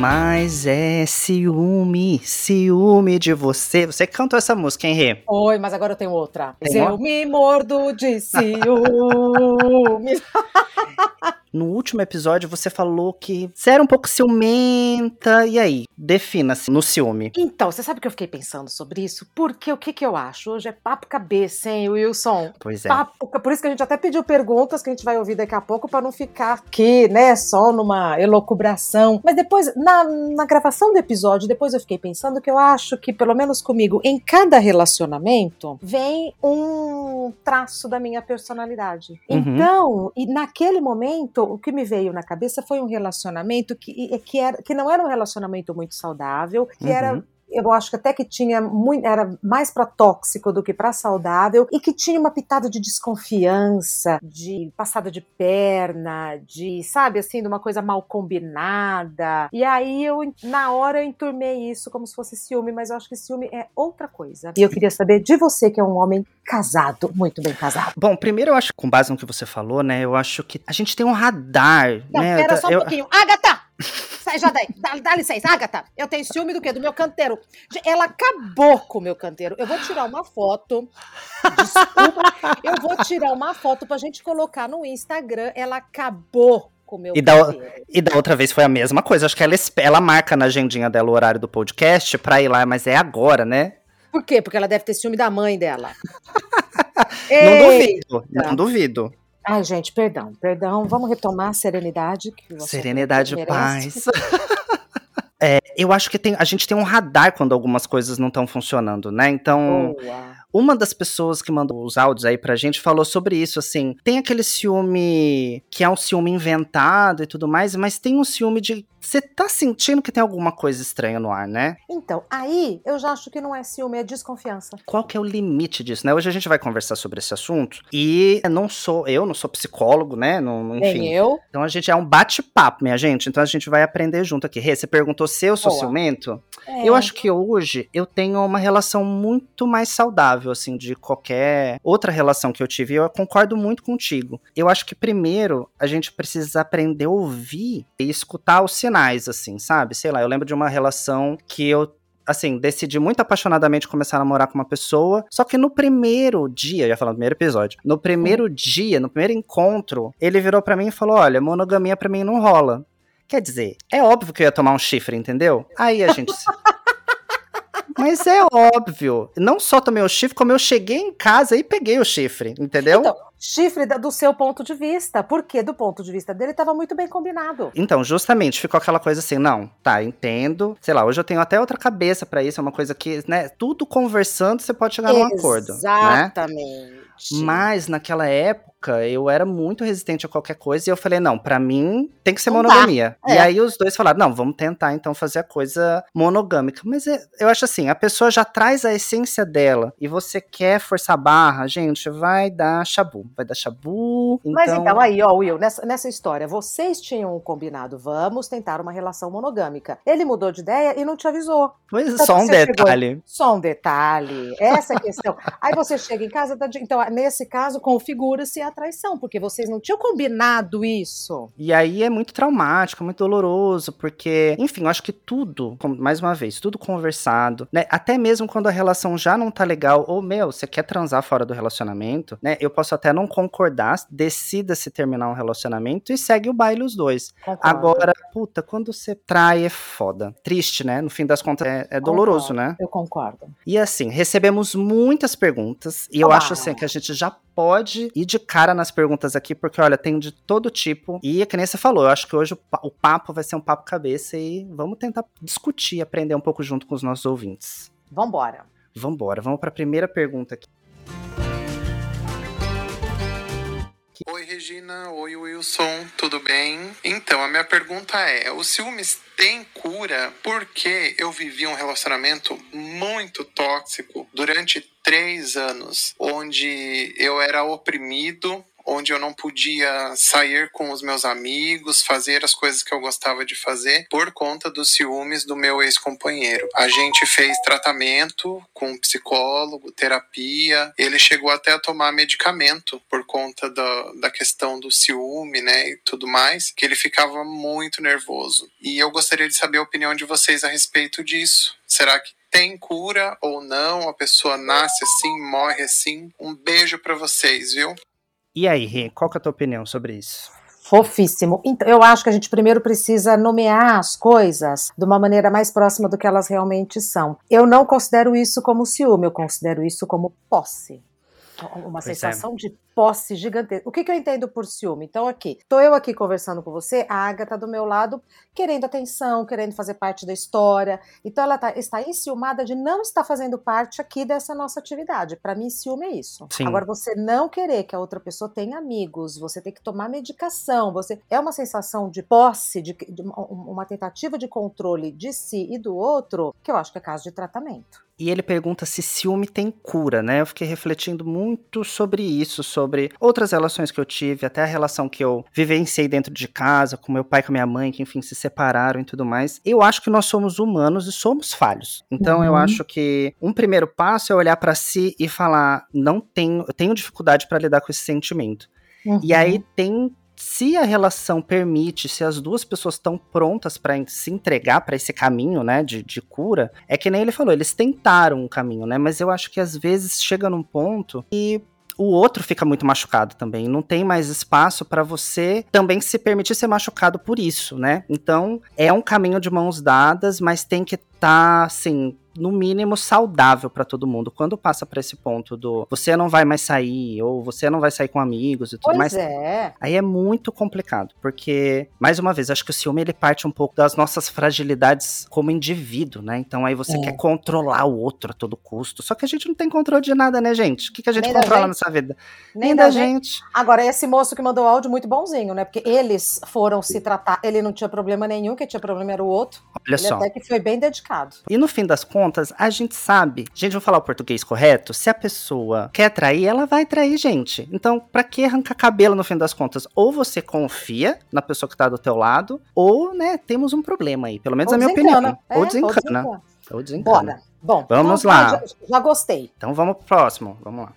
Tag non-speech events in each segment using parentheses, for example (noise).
Mas é ciúme, ciúme de você. Você cantou essa música, hein, Rê? Oi, mas agora eu tenho outra. Tem eu uma? me mordo de (laughs) ciúme. (laughs) No último episódio você falou que você era um pouco ciumenta. E aí? Defina-se no ciúme. então, você sabe que eu fiquei pensando sobre isso? Porque o que, que eu acho? Hoje é papo cabeça, hein, Wilson? Pois é. Papo, por isso que a gente até pediu perguntas que a gente vai ouvir daqui a pouco para não ficar aqui, né, só numa elocubração. Mas depois, na, na gravação do episódio, depois eu fiquei pensando que eu acho que, pelo menos comigo, em cada relacionamento vem um traço da minha personalidade. Uhum. Então, e naquele momento, o que me veio na cabeça foi um relacionamento que, que, era, que não era um relacionamento muito saudável, que Uhum. era eu acho que até que tinha muito, era mais para tóxico do que para saudável e que tinha uma pitada de desconfiança, de passada de perna, de, sabe, assim, de uma coisa mal combinada. E aí eu, na hora, eu enturmei isso como se fosse ciúme, mas eu acho que ciúme é outra coisa. E eu queria saber de você, que é um homem casado, muito bem casado. Bom, primeiro eu acho, com base no que você falou, né? Eu acho que a gente tem um radar, Não, né? pera só um eu, pouquinho. Agatha! (laughs) Já. Dá, dá licença, Agatha. Eu tenho ciúme do quê? Do meu canteiro. Ela acabou com o meu canteiro. Eu vou tirar uma foto. Desculpa. Eu vou tirar uma foto pra gente colocar no Instagram. Ela acabou com o meu E da- canteiro. E da outra vez foi a mesma coisa. Acho que ela, ela marca na agendinha dela o horário do podcast pra ir lá, mas é agora, né? Por quê? Porque ela deve ter ciúme da mãe dela. (laughs) Não duvido, não duvido. Ai, gente, perdão, perdão. Vamos retomar a serenidade. Que Serenidade e paz. (laughs) É, eu acho que tem, a gente tem um radar quando algumas coisas não estão funcionando, né? Então, Boa. uma das pessoas que mandou os áudios aí pra gente falou sobre isso, assim. Tem aquele ciúme que é um ciúme inventado e tudo mais, mas tem um ciúme de. Você tá sentindo que tem alguma coisa estranha no ar, né? Então, aí eu já acho que não é ciúme, é desconfiança. Qual que é o limite disso, né? Hoje a gente vai conversar sobre esse assunto. E não sou, eu não sou psicólogo, né? Não, enfim. Nem eu. Então a gente é um bate-papo, minha gente. Então a gente vai aprender junto aqui. Rê, você perguntou se eu sou Boa. ciumento? É. Eu acho que hoje eu tenho uma relação muito mais saudável, assim, de qualquer outra relação que eu tive. E eu concordo muito contigo. Eu acho que primeiro a gente precisa aprender a ouvir e escutar os sinais, assim, sabe? Sei lá, eu lembro de uma relação que eu assim, decidi muito apaixonadamente começar a namorar com uma pessoa, só que no primeiro dia, ia falar no primeiro episódio, no primeiro dia, no primeiro encontro, ele virou pra mim e falou: "Olha, monogamia pra mim não rola". Quer dizer, é óbvio que eu ia tomar um chifre, entendeu? Aí a gente Mas é óbvio. Não só tomei o chifre, como eu cheguei em casa e peguei o chifre, entendeu? Então, chifre do seu ponto de vista. Porque do ponto de vista dele estava muito bem combinado. Então, justamente, ficou aquela coisa assim, não, tá, entendo. Sei lá, hoje eu tenho até outra cabeça pra isso, é uma coisa que, né, tudo conversando você pode chegar num acordo, né? Mas naquela época eu era muito resistente a qualquer coisa e eu falei, não, pra mim tem que ser Não monogamia. E É. aí os dois falaram, não, vamos tentar então fazer a coisa monogâmica. Mas é- eu acho assim, a pessoa já traz a essência dela e você quer forçar a barra, gente, vai dar chabu, vai dar chabu. Mas então, aí, ó, Will, nessa, nessa história, vocês tinham combinado, vamos tentar uma relação monogâmica. Ele mudou de ideia e não te avisou. Então só um você chegou- detalhe. Só um detalhe. Essa é a questão. Aí você chega em casa, tá de- então, nesse caso, configura-se a traição, porque vocês não tinham combinado isso. E aí é muito traumático, muito doloroso, porque, enfim, eu acho que tudo, mais uma vez, tudo conversado, né? Até mesmo quando a relação já não tá legal, ou, meu, você quer transar fora do relacionamento, né? Eu posso até não concordar, decida se terminar um relacionamento e segue o baile os dois. Concordo. Agora, puta, quando você trai é foda. Triste, né? No fim das contas, é, é doloroso, Concordo, né? Eu concordo. E assim, recebemos muitas perguntas e eu acho assim que a gente já pode ir de cara nas perguntas aqui, porque olha, tem de todo tipo. E é que nem você falou, eu acho que hoje o papo vai ser um papo cabeça e vamos tentar discutir, aprender um pouco junto com os nossos ouvintes. Vambora. Vambora, vamos para a primeira pergunta aqui. Oi, Regina. Oi, Wilson. Tudo bem? Então, a minha pergunta é: o ciúmes tem cura? Porque eu vivi um relacionamento muito tóxico durante três anos, onde eu era oprimido. Onde eu não podia sair com os meus amigos, fazer as coisas que eu gostava de fazer por conta dos ciúmes do meu ex-companheiro. A gente fez tratamento com um psicólogo, terapia, ele chegou até a tomar medicamento por conta da, da questão do ciúme, né, e tudo mais, que ele ficava muito nervoso. E eu gostaria de saber a opinião de vocês a respeito disso. Será que tem cura ou não? A pessoa nasce assim, morre assim? Um beijo para vocês, viu? E aí, Rê, qual que é a tua opinião sobre isso? Fofíssimo. Então, eu acho que a gente primeiro precisa nomear as coisas de uma maneira mais próxima do que elas realmente são. Eu não considero isso como ciúme, eu considero isso como posse. Uma pois é. sensação é. de posse gigantesca. O que, que eu entendo por ciúme? Então, aqui, tô eu aqui conversando com você, a Agatha do meu lado, querendo atenção, querendo fazer parte da história. Então, ela tá, está enciumada de não estar fazendo parte aqui dessa nossa atividade. Para mim, ciúme é isso. Sim. Agora, você não querer que a outra pessoa tenha amigos, você tem que tomar medicação, você é uma sensação de posse, de, de uma tentativa de controle de si e do outro, que eu acho que é caso de tratamento. E ele pergunta se ciúme tem cura, né? Eu fiquei refletindo muito sobre isso, sobre outras relações que eu tive, até a relação que eu vivenciei dentro de casa, com meu pai e com minha mãe, que enfim se separaram e tudo mais. Eu acho que nós somos humanos e somos falhos. Então uhum. eu acho que um primeiro passo é olhar para si e falar: não tenho, eu tenho dificuldade para lidar com esse sentimento. Uhum. E aí tem se a relação permite, se as duas pessoas estão prontas para se entregar para esse caminho, né, de, de cura, é que nem ele falou, eles tentaram um caminho, né, mas eu acho que às vezes chega num ponto e o outro fica muito machucado também. Não tem mais espaço para você também se permitir ser machucado por isso, né? Então, é um caminho de mãos dadas, mas tem que estar, tá, assim, no mínimo saudável para todo mundo. Quando passa para esse ponto do você não vai mais sair ou você não vai sair com amigos e tudo pois mais, é. aí é muito complicado, porque mais uma vez, acho que o ciúme ele parte um pouco das nossas fragilidades como indivíduo, né? Então aí você é. quer controlar o outro a todo custo. Só que a gente não tem controle de nada, né, gente? O que, que a gente Nem controla nessa vida? Nem, Nem da, da gente. gente. Agora esse moço que mandou áudio muito bonzinho, né? Porque eles foram se tratar, ele não tinha problema nenhum, quem tinha problema era o outro. Olha ele só. até que foi bem dedicado. E no fim das contas contas, a gente sabe. Gente, vou falar o português correto. Se a pessoa quer trair, ela vai trair, gente. Então, pra que arrancar cabelo no fim das contas? Ou você confia na pessoa que tá do teu lado, ou, né, temos um problema aí. Pelo menos ou na minha opinião. É. Ou desencana. Ou desencana. Bora. Bom, vamos então, lá. Já, já gostei. Então vamos pro próximo. Vamos lá.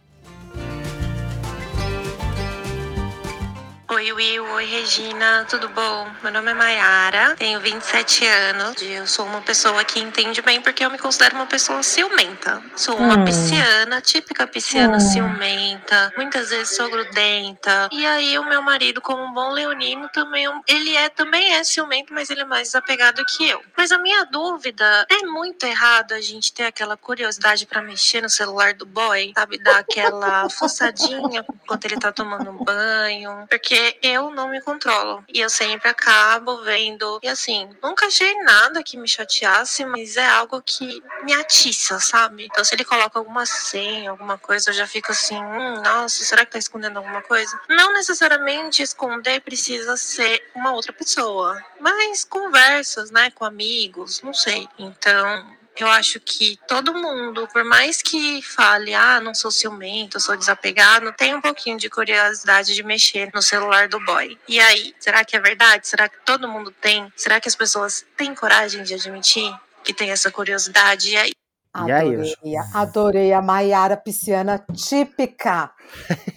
Oi, Will. Oi, Regina. Tudo bom? Meu nome é Mayara, tenho 27 anos. Eu sou uma pessoa que entende bem porque eu me considero uma pessoa ciumenta. Sou uma hum. pisciana, típica pisciana hum. ciumenta. Muitas vezes sou grudenta. E aí, o meu marido, como um bom leonino, também ele é também é ciumento, mas ele é mais desapegado que eu. Mas a minha dúvida é muito errado a gente ter aquela curiosidade para mexer no celular do boy, sabe? Dar aquela (laughs) fuçadinha enquanto ele tá tomando um banho. Porque eu não me controlo. E eu sempre acabo vendo. E assim, nunca achei nada que me chateasse, mas é algo que me atiça, sabe? Então, se ele coloca alguma senha, alguma coisa, eu já fico assim, hum, nossa, será que tá escondendo alguma coisa? Não necessariamente esconder precisa ser uma outra pessoa, mas conversas, né, com amigos, não sei. Então, eu acho que todo mundo, por mais que fale, ah, não sou ciumento, sou desapegado, tem um pouquinho de curiosidade de mexer no celular do boy. E aí, será que é verdade? Será que todo mundo tem? Será que as pessoas têm coragem de admitir que tem essa curiosidade? E aí? Adorei, adorei a Maiara Pisciana típica.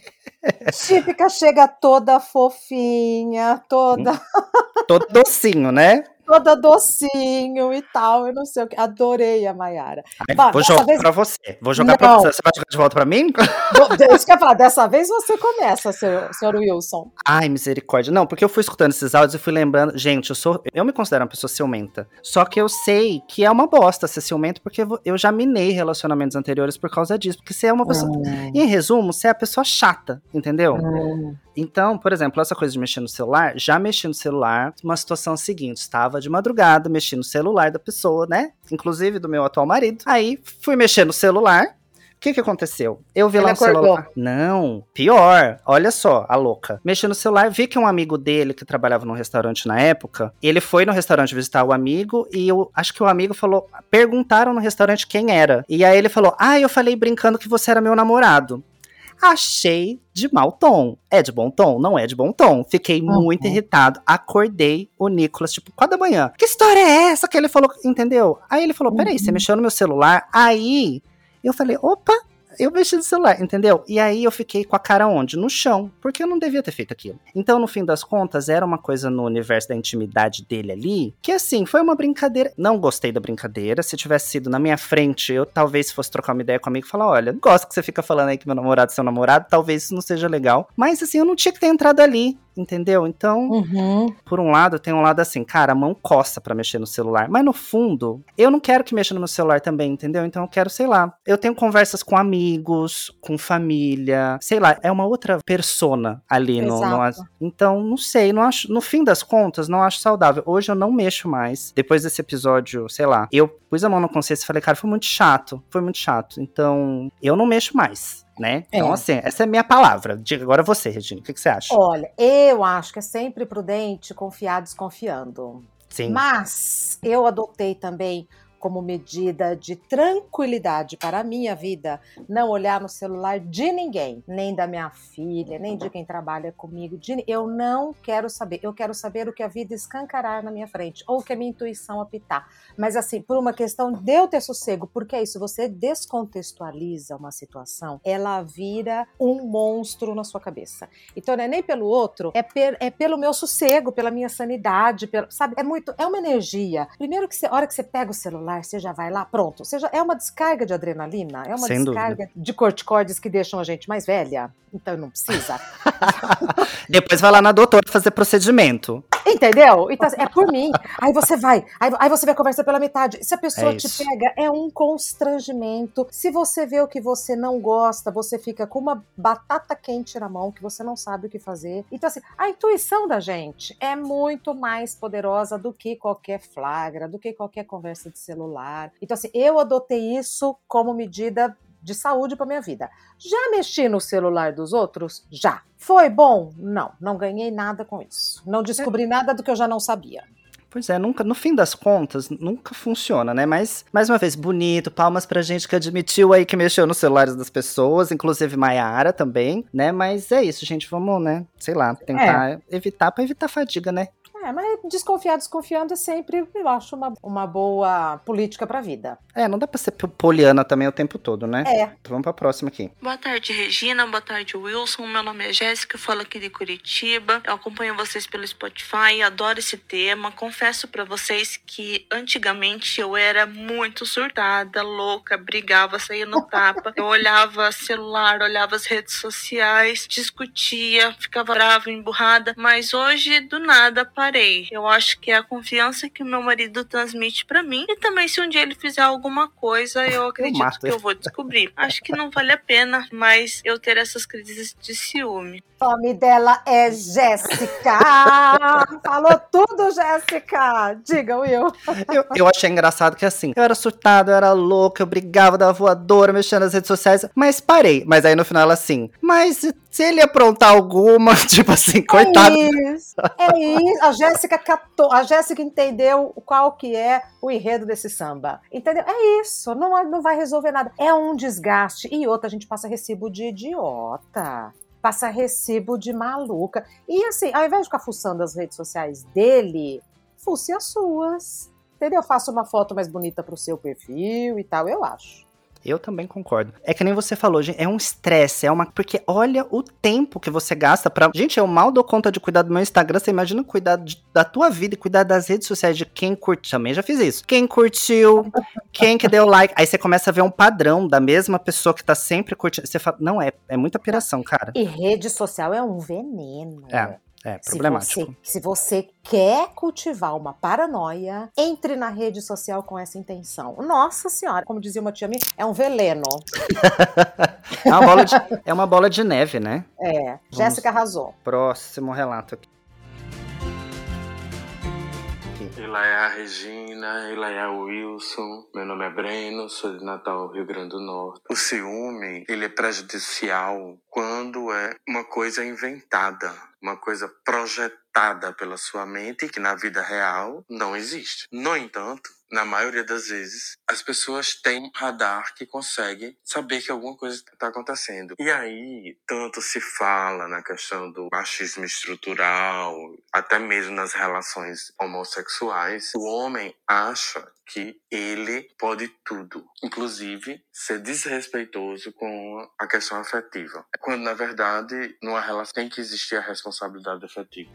(laughs) típica chega toda fofinha, toda. Todo docinho, né? Toda docinho e tal, eu não sei o que. Adorei a Maiara. Vou jogar vez... pra você. Vou jogar não. pra você. Você vai jogar de volta pra mim? Isso que eu falar, dessa vez você começa, senhor, senhor Wilson. Ai, misericórdia. Não, porque eu fui escutando esses áudios e fui lembrando. Gente, eu sou. Eu me considero uma pessoa ciumenta. Só que eu sei que é uma bosta ser ciumento, porque eu já minei relacionamentos anteriores por causa disso. Porque você é uma pessoa. Hum. Em resumo, você é a pessoa chata, entendeu? Hum. Então, por exemplo, essa coisa de mexer no celular, já mexi no celular, uma situação seguinte, estava de madrugada, mexi no celular da pessoa, né? Inclusive do meu atual marido. Aí fui mexer no celular, o que que aconteceu? Eu vi Ele lá no celular. Não, pior. Olha só, a louca. Mexi no celular, vi que um amigo dele que trabalhava num restaurante na época, ele foi no restaurante visitar o amigo e eu acho que o amigo falou, perguntaram no restaurante quem era. E aí ele falou: "Ah, eu falei brincando que você era meu namorado". Achei de mau tom. É de bom tom? Não é de bom tom. Fiquei Uhum. muito irritado. Acordei o Nicolas, tipo, quatro da manhã. Que história é essa que ele falou? Entendeu? Aí ele falou: peraí, você Uhum. mexeu no meu celular? Aí eu falei: opa, eu mexi no celular, entendeu? E aí eu fiquei com a cara onde? No chão, porque eu não devia ter feito aquilo. Então, no fim das contas, era uma coisa no universo da intimidade dele ali, que assim, foi uma brincadeira. Não gostei da brincadeira. Se tivesse sido na minha frente, eu talvez fosse trocar uma ideia comigo e falar: olha, gosto que você fica falando aí que meu namorado é seu namorado, talvez isso não seja legal. Mas assim, eu não tinha que ter entrado ali. Entendeu? Então, Uhum. por um lado, tem um lado assim, cara, a mão coça pra mexer no celular. Mas no fundo, eu não quero que mexa no meu celular também, entendeu? Então eu quero, sei lá. Eu tenho conversas com amigos, com família, sei lá, é uma outra persona ali no, no. Então, não sei, não acho. No fim das contas, não acho saudável. Hoje eu não mexo mais. Depois desse episódio, sei lá, eu pus a mão na consciência e falei, cara, foi muito chato. Foi muito chato. Então, eu não mexo mais. Né? Então, É. assim, essa é a minha palavra. Diga agora você, Regina. O que, que você acha? Olha, eu acho que é sempre prudente confiar desconfiando. Sim. Mas eu adotei também como medida de tranquilidade para a minha vida não olhar no celular de ninguém, nem da minha filha, nem de quem trabalha comigo. de- eu não quero saber. Eu quero saber o que a vida escancarar na minha frente ou o que a minha intuição apitar. Mas assim, por uma questão de eu ter sossego, porque é isso, você descontextualiza uma situação, ela vira um monstro na sua cabeça. Então não é nem pelo outro, é, per- é pelo meu sossego, pela minha sanidade, pelo- sabe? É muito, é uma energia. Primeiro que você, a hora que você pega o celular, você já vai lá, pronto. Você já, é uma descarga de adrenalina, é uma Sem descarga de corticoides que deixam a gente mais velha. Então não precisa. (laughs) Depois vai lá na doutora fazer procedimento. Entendeu? Então, assim, é por (laughs) mim. Aí você vai, aí, aí você vai conversar pela metade. Se a pessoa É te pega, é um constrangimento. Se você vê o que você não gosta, você fica com uma batata quente na mão, que você não sabe o que fazer. Então, assim, a intuição da gente é muito mais poderosa do que qualquer flagra, do que qualquer conversa de celular. Então, assim, eu adotei isso como medida de saúde para minha vida. Já mexi no celular dos outros? Já. Foi bom? Não, não ganhei nada com isso. Não descobri nada do que eu já não sabia. Pois é, nunca, no fim das contas, nunca funciona, né? Mas, mais uma vez, bonito, palmas pra gente que admitiu aí que mexeu nos celulares das pessoas, inclusive Maiara também, né? Mas é isso, gente, vamos, né? Sei lá, tentar evitar pra evitar fadiga, né? É, mas desconfiar, desconfiando é sempre, eu acho, uma, uma boa política pra vida. É, não dá pra ser poliana também o tempo todo, né? É. Então vamos pra próxima aqui. Boa tarde, Regina. Boa tarde, Wilson. Meu nome é Jéssica, falo aqui de Curitiba. Eu acompanho vocês pelo Spotify, adoro esse tema. Confesso pra vocês que antigamente eu era muito surtada, louca, brigava, saía no tapa. Eu olhava celular, olhava as redes sociais, discutia, ficava brava, emburrada. Mas hoje, do nada, parei. Eu acho que é a confiança que o meu marido transmite pra mim. E também, se um dia ele fizer alguma coisa, eu acredito mato que eu vou descobrir. (laughs) Acho que não vale a pena, mas eu ter essas crises de ciúme. O nome dela é Jéssica. (laughs) Falou tudo, Jéssica. Diga, Will. Eu, eu achei engraçado que assim, eu era surtada, eu era louca, eu brigava, dava voadora, mexendo nas redes sociais, mas parei. Mas aí no final ela assim, mas se ele aprontar alguma, (laughs) tipo assim, coitado. É isso. É isso. A Jéssica captou, a Jéssica entendeu qual que é o enredo desse samba. Entendeu? É isso. Não, não vai resolver nada. É um desgaste. E outra, a gente passa recibo de idiota. Passa recibo de maluca. E assim, ao invés de ficar fuçando as redes sociais dele, fuce as suas. Entendeu? Faça uma foto mais bonita pro seu perfil e tal, eu acho. Eu também concordo. É que nem você falou, gente, é um estresse, é uma. Porque olha o tempo que você gasta pra. Gente, eu mal dou conta de cuidar do meu Instagram. Você imagina cuidar de- da tua vida e cuidar das redes sociais de quem curte. Também já fiz isso. Quem curtiu, quem que deu like. Aí você começa a ver um padrão da mesma pessoa que tá sempre curtindo. Você fala, não, é, é muita piração, cara. E rede social é um veneno. É. É, Se problemático. você, se você quer cultivar uma paranoia, entre na rede social com essa intenção. Nossa senhora, como dizia uma tia minha, é um veleno. (laughs) É uma bola de, é uma bola de neve, né? É, Jéssica arrasou. Próximo relato aqui. Ela é a Regina, ela é a Wilson. Meu nome é Breno, sou de Natal, Rio Grande do Norte. O ciúme, ele é prejudicial quando é uma coisa inventada, uma coisa projetada pela sua mente que na vida real não existe. No entanto, na maioria das vezes, as pessoas têm um radar que consegue saber que alguma coisa está acontecendo. E aí, tanto se fala na questão do machismo estrutural, até mesmo nas relações homossexuais, o homem acha que ele pode tudo, inclusive ser desrespeitoso com a questão afetiva. Quando, na verdade, numa relação tem que existir a responsabilidade afetiva.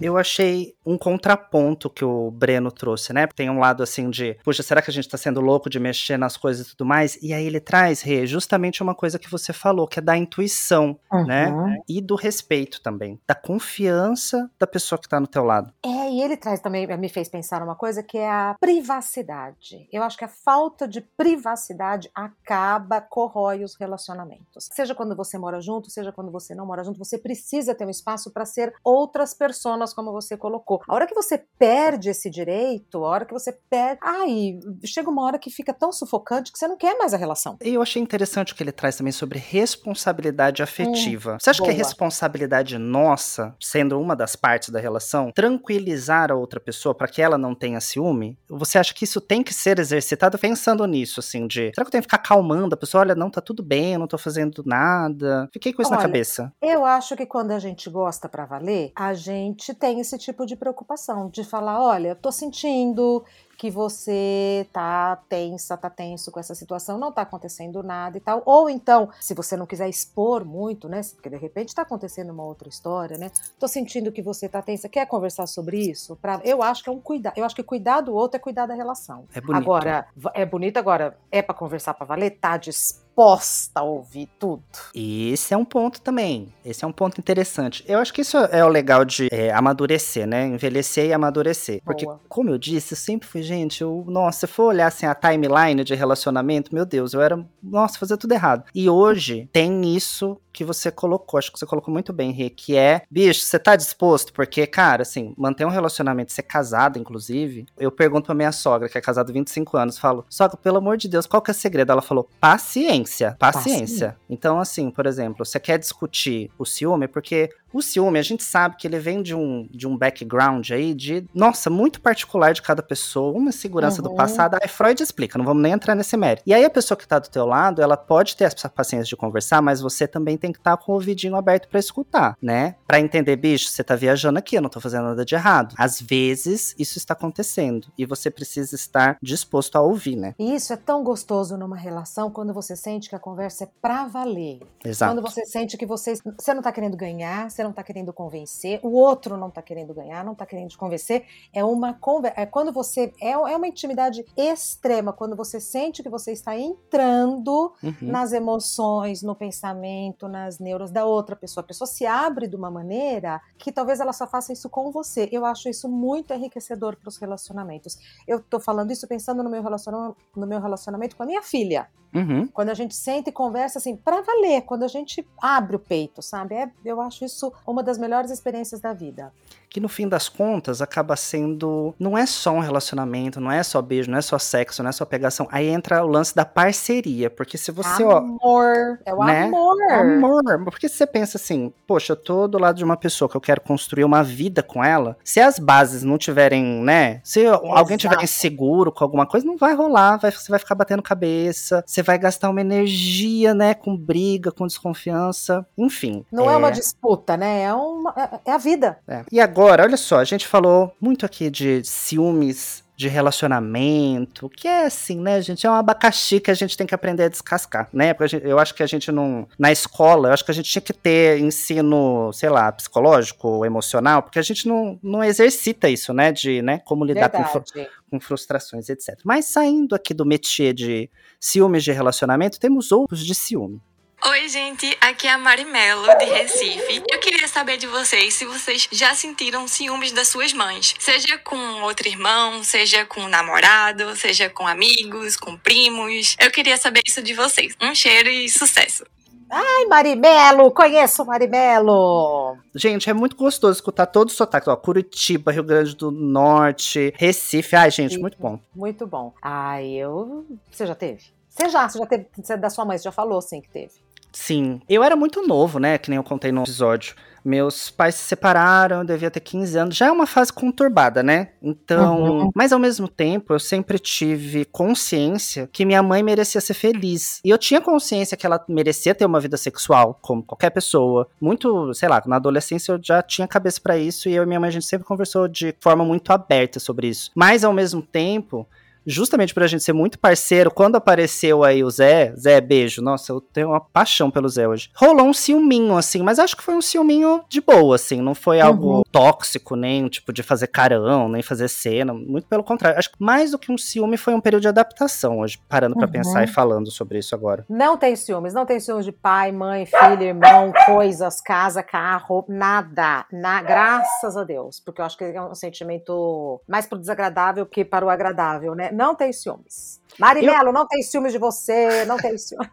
Eu achei um contraponto que o Breno trouxe, né? Tem um lado assim de, puxa, será que a gente tá sendo louco de mexer nas coisas e tudo mais? E aí ele traz, Rê, justamente uma coisa que você falou, que é da intuição, Uhum. né? E do respeito também, da confiança da pessoa que tá no teu lado. É, e ele traz também, me fez pensar numa coisa que é a privacidade. Eu acho que a falta de privacidade acaba, corrói os relacionamentos. Seja quando você mora junto, seja quando você não mora junto, você precisa ter um espaço para ser outras pessoas, como você colocou. A hora que você perde esse direito, a hora que você perde. Ai, chega uma hora que fica tão sufocante que você não quer mais a relação. E eu achei interessante o que ele traz também sobre responsabilidade afetiva. Você acha que é boa. responsabilidade nossa, sendo uma das partes da relação, tranquilizar a outra pessoa para que ela não tenha ciúme? Você acha que isso tem que ser exercitado pensando nisso, assim, de será que eu tenho que ficar calmando a pessoa? Olha, não, tá tudo bem, eu não tô fazendo nada. Fiquei com isso na Olha, cabeça. Eu acho que quando a gente gosta pra valer, a gente tem esse tipo de preocupação de falar, olha, tô sentindo que você tá tensa, tá tenso com essa situação, não tá acontecendo nada e tal. Ou então, se você não quiser expor muito, né, porque de repente tá acontecendo uma outra história, né? Tô sentindo que você tá tensa, quer conversar sobre isso? Pra... Eu acho que é um cuidado, eu acho que cuidar do outro é cuidar da relação. É bonito. Agora, é bonito agora, é pra conversar pra valer, tá disposta a ouvir tudo. E esse é um ponto também. Esse é um ponto interessante. Eu acho que isso é o legal de é, amadurecer, né? Envelhecer e amadurecer. Porque, Boa. como eu disse, eu sempre fui, gente, eu, nossa, se for olhar assim a timeline de relacionamento, meu Deus, eu era, nossa, fazia tudo errado. E hoje tem isso que você colocou, acho que você colocou muito bem, Rê, que é, bicho, você tá disposto? Porque, cara, assim, manter um relacionamento, ser casado, inclusive, eu pergunto pra minha sogra, que é casada há 25 anos, falo, sogra, pelo amor de Deus, qual que é o segredo? Ela falou, paciência, paciência. Então, assim, por exemplo, você quer discutir o ciúme, porque o ciúme, a gente sabe que ele vem de um, de um background aí de, nossa, muito particular de cada pessoa, uma segurança do Uhum. passado. Aí Freud explica, não vamos nem entrar nesse mérito. E aí a pessoa que tá do teu lado, ela pode ter essa paciência de conversar, mas você também tem que estar com o ouvidinho aberto pra escutar, né? Pra entender, bicho, você tá viajando aqui, eu não tô fazendo nada de errado. Às vezes, isso está acontecendo e você precisa estar disposto a ouvir, né? E isso é tão gostoso numa relação quando você sente que a conversa é pra valer. Exato. Quando você sente que você, você não tá querendo ganhar, você não tá querendo convencer, o outro não tá querendo ganhar, não tá querendo te convencer. É uma conversa. É quando você. É, é uma intimidade extrema, quando você sente que você está entrando Uhum. nas emoções, no pensamento, nas neuras da outra pessoa. A pessoa se abre de uma maneira que talvez ela só faça isso com você. Eu acho isso muito enriquecedor para os relacionamentos. Eu tô falando isso pensando no meu, relacionamento, no meu relacionamento com a minha filha. Uhum. Quando a gente senta e conversa assim, para valer, quando a gente abre o peito, sabe? É, eu acho isso uma das melhores experiências da vida. que no fim das contas acaba sendo. Não é só um relacionamento, não é só beijo, não é só sexo, não é só pegação. Aí entra o lance da parceria. Porque se você, ó. amor, é o né? amor. Amor, porque você pensa assim, poxa, eu tô do lado de uma pessoa que eu quero construir uma vida com ela. Se as bases não tiverem, né? Se alguém tiver Exato. inseguro com alguma coisa, não vai rolar. Vai, você vai ficar batendo cabeça. Você vai gastar uma energia, né? Com briga, com desconfiança. Enfim. Não é, uma disputa, né? É, uma, é, a vida. É. E agora, olha só, a gente falou muito aqui de ciúmes, de relacionamento, que é assim, né, gente? É um abacaxi que a gente tem que aprender a descascar, né? Porque gente- eu acho que a gente não. Na escola, eu acho que a gente tinha que ter ensino, sei lá, psicológico emocional, porque a gente não, não exercita isso, né? De, né, como lidar com, com frustrações, etc. Mas saindo aqui do métier de ciúmes de relacionamento, temos outros de ciúme. Oi, gente, aqui é a Marimelo, de Recife. Eu queria saber de vocês se vocês já sentiram ciúmes das suas mães. Seja com outro irmão, seja com um namorado, seja com amigos, com primos. Eu queria saber isso de vocês. Um cheiro e sucesso! Ai, Marimelo, conheço o Marimelo. Gente, é muito gostoso escutar todos os sotaques. Ó, Curitiba, Rio Grande do Norte, Recife. Ai, gente, Sim. muito bom. Muito bom. Ai, eu. Você já teve? Você já, você já teve. Você é da sua mãe, você já falou sim que teve. Sim. Eu era muito novo, né? Que nem eu contei no episódio. Meus pais se separaram, eu devia ter 15 anos. Já é uma fase conturbada, né? Então, Uhum. mas ao mesmo tempo, eu sempre tive consciência que minha mãe merecia ser feliz. E eu tinha consciência que ela merecia ter uma vida sexual, como qualquer pessoa. Muito, sei lá, na adolescência eu já tinha cabeça pra isso e eu e minha mãe a gente sempre conversou de forma muito aberta sobre isso. Mas ao mesmo tempo, justamente por a gente ser muito parceiro, quando apareceu aí o Zé, Zé, beijo, nossa, eu tenho uma paixão pelo Zé hoje. Rolou um ciúminho, assim, mas acho que foi um ciúminho de boa, assim, não foi algo Uhum. tóxico, nem tipo de fazer carão, nem fazer cena, muito pelo contrário. Acho que mais do que um ciúme foi um período de adaptação hoje, parando pra Uhum. pensar e falando sobre isso agora. Não tem ciúmes, não tem ciúmes de pai, mãe, filho, irmão, coisas, casa, carro, nada. Na, graças a Deus. Porque eu acho que é um sentimento mais pro desagradável que para o agradável, né? Não tem ciúmes. Marinelo, não tem ciúmes de você, não tem ciúmes.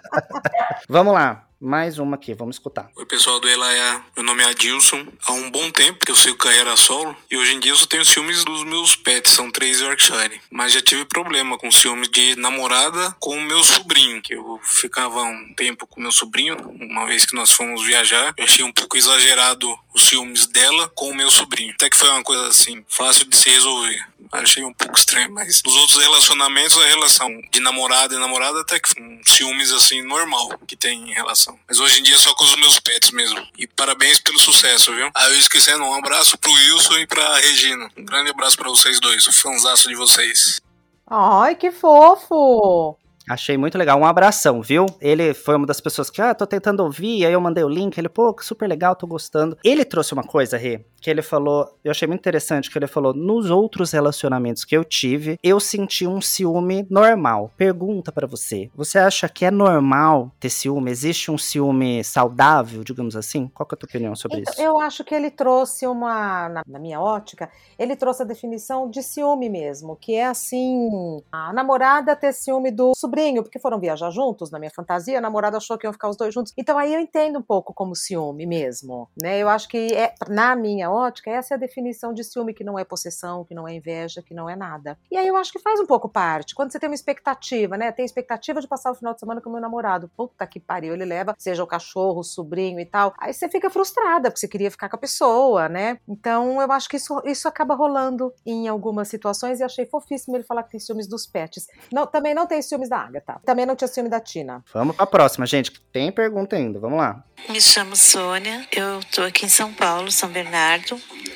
(laughs) Vamos lá, mais uma aqui, vamos escutar. Oi pessoal do Elaia, meu nome é Adilson. Há um bom tempo que eu sigo carreira solo e hoje em dia eu só tenho ciúmes dos meus pets, são três Yorkshire. Mas já tive problema com ciúmes de namorada com o meu sobrinho, que eu ficava um tempo com meu sobrinho, uma vez que nós fomos viajar. Eu achei um pouco exagerado os ciúmes dela com o meu sobrinho. Até que foi uma coisa assim, fácil de se resolver. Achei um pouco estranho, mas nos outros relacionamentos, a relação de namorada e namorada até que um ciúmes assim normal que tem em relação. Mas hoje em dia é só com os meus pets mesmo. E parabéns pelo sucesso, viu? Ah, eu esquecendo, um abraço pro Wilson e pra Regina. Um grande abraço pra vocês dois, sou fãzaço de vocês. Ai, que fofo! Achei muito legal, um abração, viu? Ele foi uma das pessoas que, ah, tô tentando ouvir, aí eu mandei o link, ele, pô, super legal, tô gostando. Ele trouxe uma coisa, Rê, que ele falou, eu achei muito interessante, que ele falou, nos outros relacionamentos que eu tive, eu senti um ciúme normal. Pergunta pra você, você acha que é normal ter ciúme? Existe um ciúme saudável, digamos assim? Qual que é a tua opinião sobre Então, isso? eu acho que ele trouxe uma, na, na minha ótica, ele trouxe a definição de ciúme mesmo, que é assim, a namorada ter ciúme do sobrinho, porque foram viajar juntos, na minha fantasia, a namorada achou que iam ficar os dois juntos. Então aí eu entendo um pouco como ciúme mesmo, né? Eu acho que é, na minha ótica, essa é a definição de ciúme, que não é possessão, que não é inveja, que não é nada. E aí eu acho que faz um pouco parte. Quando você tem uma expectativa, né? Tem expectativa de passar o final de semana com o meu namorado. Puta que pariu, ele leva, seja o cachorro, o sobrinho e tal. Aí você fica frustrada, porque você queria ficar com a pessoa, né? Então eu acho que isso, isso acaba rolando em algumas situações e achei fofíssimo ele falar que tem ciúmes dos pets. Não, também não tem ciúmes da Agatha. Também não tinha ciúme da Tina. Vamos pra próxima, gente, que tem pergunta ainda, vamos lá. Me chamo Sônia, eu estou aqui em São Paulo, São Bernardo,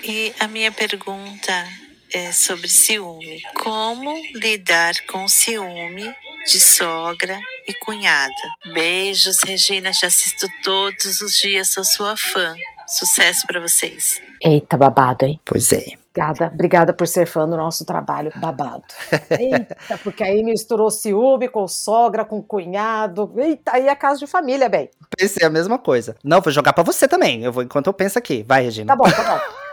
e a minha pergunta é sobre ciúme. Como lidar com ciúme de sogra e cunhada? Beijos, Regina, te assisto todos os dias, sou sua fã. Sucesso para vocês. Eita, babado, hein? Pois é. Obrigada, obrigada por ser fã do nosso trabalho babado. Eita, porque aí misturou ciúme com sogra, com cunhado. Eita, aí é casa de família, bem. Pensei a mesma coisa. Não, vou jogar pra você também, eu vou enquanto eu penso aqui. Vai, Regina. Tá bom, tá bom.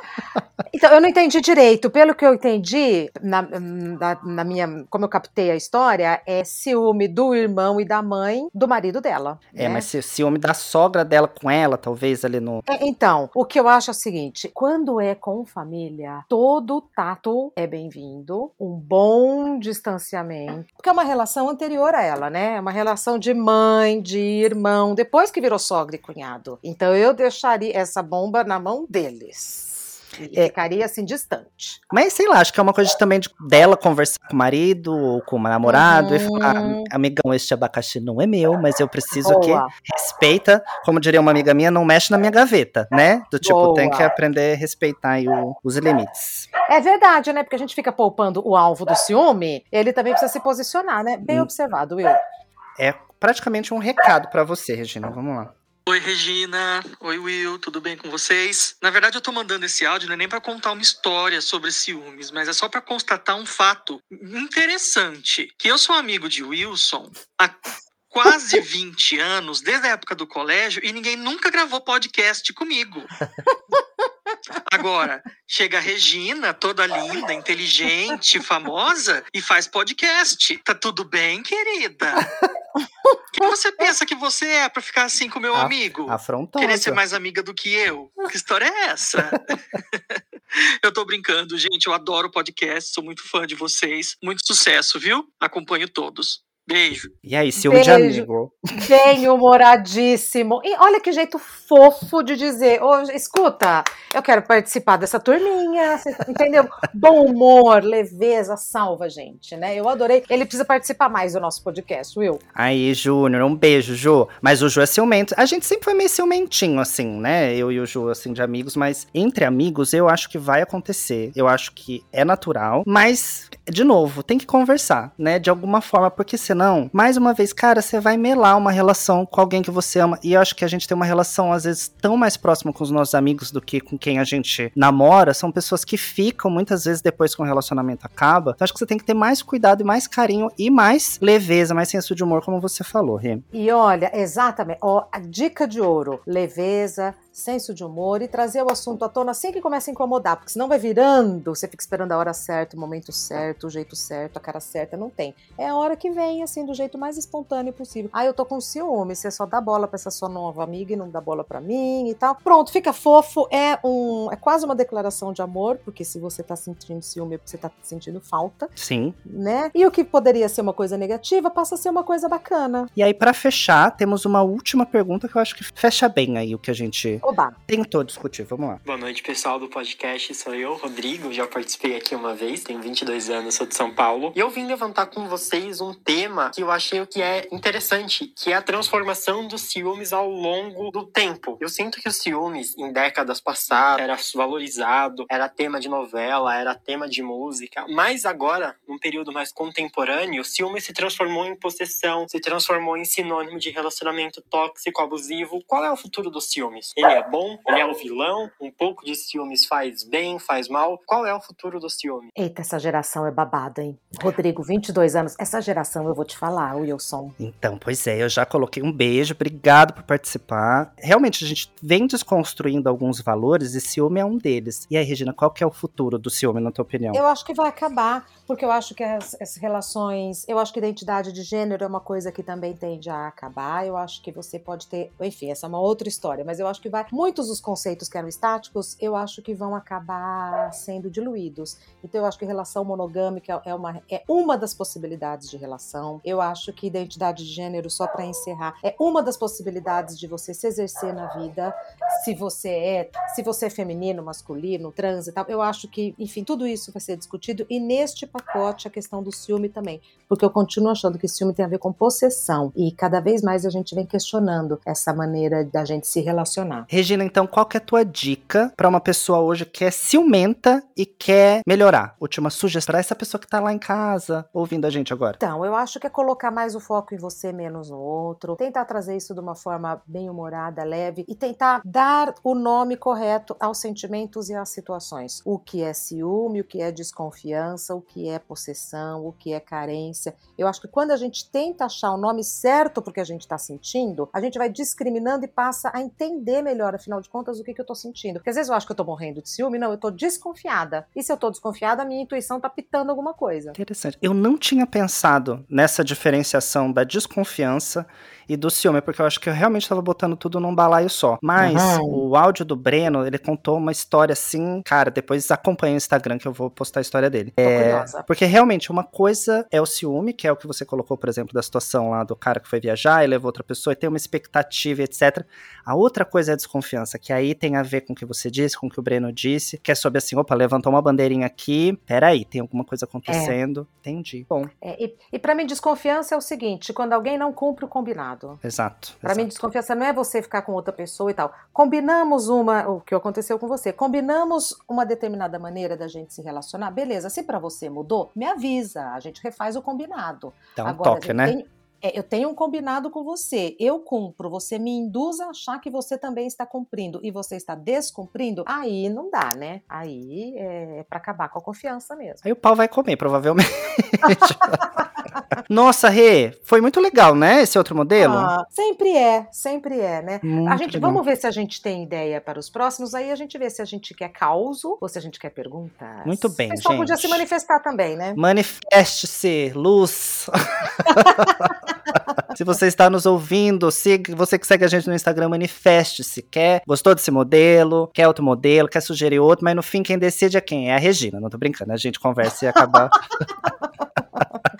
Então, eu não entendi direito. Pelo que eu entendi, na, na, na minha. Como eu captei a história, é ciúme do irmão e da mãe do marido dela. É, né? mas ciúme da sogra dela com ela, talvez ali no. É, Então, o que eu acho é o seguinte: quando é com família, todo tato é bem-vindo, um bom distanciamento, porque é uma relação anterior a ela, né? É uma relação de mãe, de irmão, depois que virou sogra e cunhado. Então eu deixaria essa bomba na mão deles. E É. ficaria assim distante. Mas sei lá, acho que é uma coisa também de, dela conversar com o marido ou com o namorado e falar: Uhum. amigão, este abacaxi não é meu, mas eu preciso que Boa. respeita. Como diria uma amiga minha, não mexe na minha gaveta, né? Do tipo, tem Boa. que aprender a respeitar o- os limites. É verdade, né? Porque a gente fica poupando o alvo do ciúme, ele também precisa se posicionar, né? Bem Hum. observado, Will. É praticamente um recado pra você, Regina. Vamos lá. Oi, Regina. Oi, Will. Tudo bem com vocês? Na verdade, eu tô mandando esse áudio não é nem pra contar uma história sobre ciúmes, mas é só pra constatar um fato interessante. Que eu sou amigo de Wilson há quase 20 anos, desde a época do colégio, e ninguém nunca gravou podcast comigo. (laughs) Agora, chega a Regina, toda linda, inteligente, famosa, e faz podcast. Tá tudo bem, querida? Quem você pensa que você é pra ficar assim com meu A- amigo? Afrontosa. Querer ser mais amiga do que eu? Que história é essa? (laughs) eu tô brincando, gente. Eu adoro podcast, sou muito fã de vocês. Muito sucesso, viu? Acompanho todos. Beijo. E aí, ciúme de amigo. Bem humoradíssimo. E olha que jeito fofo de dizer: Ô, escuta, eu quero participar dessa turminha, você- entendeu? (laughs) Bom humor, leveza, salva, gente, né? Eu adorei. Ele precisa participar mais do nosso podcast, Will. Aí, Júnior, um beijo, Ju. Mas o Ju é ciumento. A gente sempre foi meio ciumentinho, assim, né? Eu e o Ju, assim, de amigos. Mas entre amigos, eu acho que vai acontecer. Eu acho que é natural. Mas, de novo, tem que conversar, né? De alguma forma. Porque senão, mais uma vez, cara, você vai melar uma relação com alguém que você ama. E eu acho que a gente tem uma relação, às vezes, tão mais próxima com os nossos amigos do que com quem a gente namora. São pessoas que ficam, muitas vezes, depois que o relacionamento acaba. Então, acho que você tem que ter mais cuidado e mais carinho e mais leveza, mais senso de humor, como você falou, Rê. E olha, exatamente, ó, a dica de ouro: leveza, senso de humor e trazer o assunto à tona assim que começa a incomodar, porque senão vai virando, você fica esperando a hora certa, o momento certo, o jeito certo, a cara certa, não tem. É a hora que vem, assim, do jeito mais espontâneo possível. Ah, eu tô com ciúme, você só dá bola pra essa sua nova amiga e não dá bola pra mim e tal. Pronto, fica fofo, é um, é quase uma declaração de amor, porque se você tá sentindo ciúme, é porque você tá sentindo falta, Sim. né? E o que poderia ser uma coisa negativa passa a ser uma coisa bacana. E aí, pra fechar, temos uma última pergunta que eu acho que fecha bem aí o que a gente Oba! tentou discutir. Vamos lá. Boa noite, pessoal do podcast. Sou eu, Rodrigo. Já participei aqui uma vez, tenho 22 anos, sou de São Paulo. E eu vim levantar com vocês um tema que eu achei que é interessante, que é a transformação dos ciúmes ao longo do tempo. Eu sinto que os ciúmes, em décadas passadas, era valorizado, era tema de novela, era tema de música. Mas agora, num período mais contemporâneo, o ciúme se transformou em possessão, se transformou em sinônimo de relacionamento tóxico, abusivo. Qual é o futuro dos ciúmes? Ele é bom? Ele é o vilão? Um pouco de ciúmes faz bem, faz mal? Qual é o futuro do ciúme? Eita, essa geração é babada, hein? Rodrigo, 22 anos. Essa geração, eu vou te falar, Wilson. Então, pois é, eu já coloquei um beijo, obrigado por participar. Realmente, a gente vem desconstruindo alguns valores e ciúme é um deles. E aí, Regina, qual que é o futuro do ciúme, na tua opinião? Eu acho que vai acabar, porque eu acho que as, as relações. Eu acho que identidade de gênero é uma coisa que também tende a acabar. Eu acho que você pode ter. Enfim, essa é uma outra história, mas eu acho que vai. Muitos dos conceitos que eram estáticos, eu acho que vão acabar sendo diluídos. Então, eu acho que relação monogâmica é uma, é uma das possibilidades de relação. Eu acho que identidade de gênero, só para encerrar, é uma das possibilidades de você se exercer na vida. Se você é, se você é feminino, masculino, trans e tal. Eu acho que, enfim, tudo isso vai ser discutido. E neste pacote, a questão do ciúme também. Porque eu continuo achando que ciúme tem a ver com possessão. E cada vez mais a gente vem questionando essa maneira da gente se relacionar. Regina, então, qual que é a tua dica pra uma pessoa hoje que é ciumenta e quer melhorar? Última sugestão pra essa pessoa que tá lá em casa, ouvindo a gente agora. Então, eu acho que é colocar mais o foco em você, menos no outro. Tentar trazer isso de uma forma bem humorada, leve. E tentar dar o nome correto aos sentimentos e às situações. O que é ciúme, o que é desconfiança, o que é possessão, o que é carência. Eu acho que quando a gente tenta achar o nome certo porque a gente está sentindo, a gente vai discriminando e passa a entender melhor, afinal de contas, o que, que eu estou sentindo. Porque às vezes eu acho que eu estou morrendo de ciúme, não, eu estou desconfiada. E se eu estou desconfiada, a minha intuição está pitando alguma coisa. Interessante. Eu não tinha pensado nessa diferenciação da desconfiança e do ciúme, porque eu acho que eu realmente estava botando tudo num balaio só. Mas Uhum. o áudio do Breno, ele contou uma história assim, cara, depois acompanha o Instagram que eu vou postar a história dele. Tô É, curiosa. porque realmente uma coisa é o ciúme, que é o que você colocou, por exemplo, da situação lá do cara que foi viajar e levou outra pessoa e tem uma expectativa, etc. A outra coisa é a desconfiança, que aí tem a ver com o que você disse, com o que o Breno disse, que é sobre assim, opa, levantou uma bandeirinha aqui, peraí, tem alguma coisa acontecendo. Entendi. Bom, É, e e para mim, desconfiança é o seguinte: quando alguém não cumpre o combinado. Exato. Para mim, desconfiança não é você ficar com outra pessoa e tal. Combinamos uma, o que aconteceu com você, combinamos uma determinada maneira da gente se relacionar. Beleza, se para você mudou, me avisa, a gente refaz o combinado. Dá um Agora, toque, né? tenho- é, eu tenho um combinado com você, eu cumpro, você me induz a achar que você também está cumprindo e você está descumprindo, aí não dá, né? Aí é, para acabar com a confiança mesmo. Aí o pau vai comer, provavelmente. (laughs) Nossa, Rê, foi muito legal, né? Esse outro modelo. Ah, sempre é, sempre é, né? Muito A gente, legal. vamos ver se a gente tem ideia para os próximos, aí a gente vê se a gente quer causo ou se a gente quer perguntas. Muito bem, O pessoal podia gente. se manifestar também, né? Manifeste-se, luz. (laughs) se você está nos ouvindo, siga, você que segue a gente no Instagram, manifeste-se. Quer, gostou desse modelo? Quer outro modelo? Quer sugerir outro? Mas no fim, quem decide é quem? É a Regina. Não tô brincando, a gente conversa e acaba. (laughs)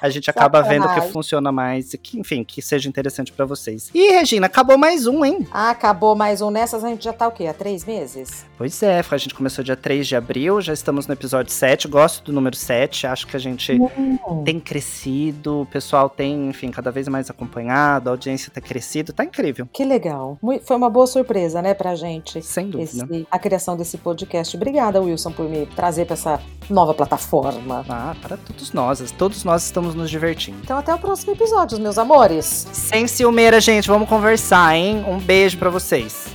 a gente acaba vendo que funciona mais e que, enfim, que seja interessante pra vocês. E, Regina, acabou mais um, hein? Ah, acabou mais um nessas, a gente já tá o quê? Há três meses? Pois é, a gente começou dia 3 de abril, já estamos no episódio 7. Gosto do número 7, acho que a gente tem crescido, o pessoal tem, enfim, cada vez mais acompanhado, a audiência tem crescido, tá incrível. Que legal. Foi uma boa surpresa, né, pra gente. Sem dúvida. Esse- a criação desse podcast. Obrigada, Wilson, por me trazer pra essa nova plataforma. Ah, para todos nós, todos nós estamos nos divertindo. Então, até o próximo episódio, meus amores. Sem ciumeira, gente, vamos conversar, hein? Um beijo pra vocês.